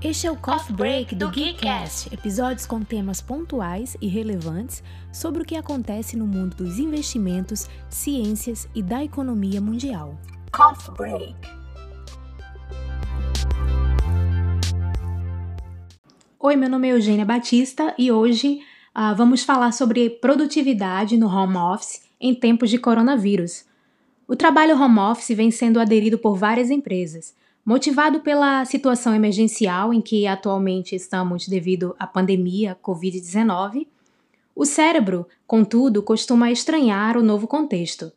Este é o Coffee Break do Geekcast, episódios com temas pontuais e relevantes sobre o que acontece no mundo dos investimentos, ciências e da economia mundial. Coffee Break. Oi, meu nome é Eugênia Batista e hoje uh, vamos falar sobre produtividade no home office em tempos de coronavírus. O trabalho home office vem sendo aderido por várias empresas, motivado pela situação emergencial em que atualmente estamos devido à pandemia Covid-19. O cérebro, contudo, costuma estranhar o novo contexto.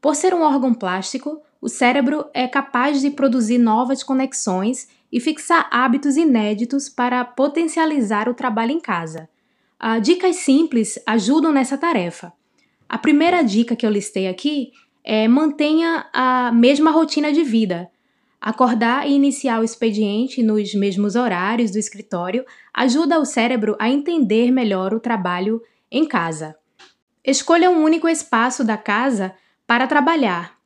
Por ser um órgão plástico, o cérebro é capaz de produzir novas conexões e fixar hábitos inéditos para potencializar o trabalho em casa. Uh, dicas simples ajudam nessa tarefa. A primeira dica que eu listei aqui é mantenha a mesma rotina de vida. Acordar e iniciar o expediente nos mesmos horários do escritório ajuda o cérebro a entender melhor o trabalho em casa. Escolha um único espaço da casa para trabalhar.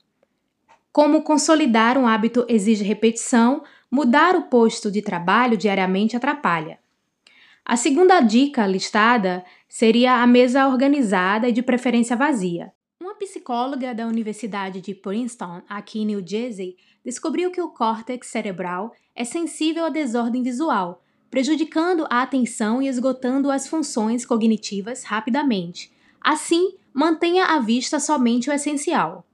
Como consolidar um hábito exige repetição, mudar o posto de trabalho diariamente atrapalha. A segunda dica listada seria a mesa organizada e de preferência vazia. Psicóloga da Universidade de Princeton, aqui em New Jersey, descobriu que o córtex cerebral é sensível à desordem visual, prejudicando a atenção e esgotando as funções cognitivas rapidamente. Assim, mantenha à vista somente o essencial.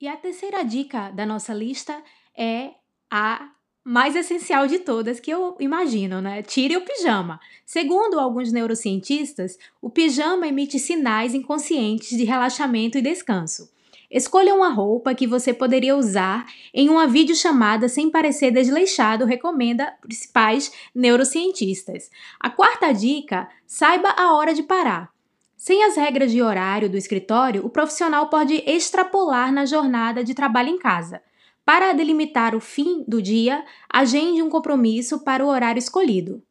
E a terceira dica da nossa lista é a mais essencial de todas que eu imagino, né? Tire o pijama. Segundo alguns neurocientistas, o pijama emite sinais inconscientes de relaxamento e descanso. Escolha uma roupa que você poderia usar em uma videochamada sem parecer desleixado, recomenda principais neurocientistas. A quarta dica: saiba a hora de parar. Sem as regras de horário do escritório, o profissional pode extrapolar na jornada de trabalho em casa. Para delimitar o fim do dia, agende um compromisso para o horário escolhido.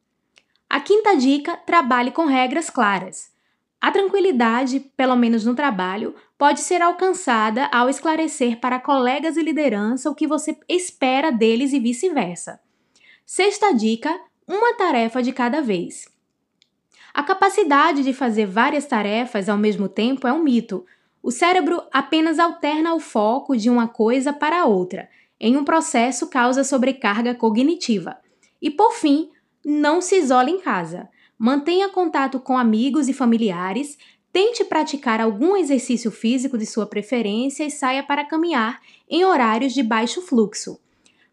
A quinta dica: trabalhe com regras claras. A tranquilidade, pelo menos no trabalho, pode ser alcançada ao esclarecer para colegas e liderança o que você espera deles e vice-versa. Sexta dica: uma tarefa de cada vez. A capacidade de fazer várias tarefas ao mesmo tempo é um mito, o cérebro apenas alterna o foco de uma coisa para outra, em um processo causa sobrecarga cognitiva. E por fim, não se isole em casa. Mantenha contato com amigos e familiares, tente praticar algum exercício físico de sua preferência e saia para caminhar em horários de baixo fluxo.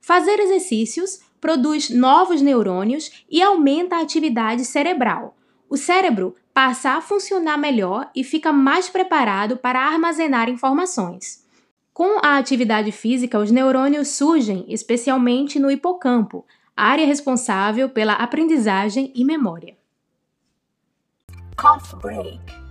Fazer exercícios produz novos neurônios e aumenta a atividade cerebral. O cérebro passa a funcionar melhor e fica mais preparado para armazenar informações. Com a atividade física, os neurônios surgem especialmente no hipocampo, área responsável pela aprendizagem e memória. Coffee break.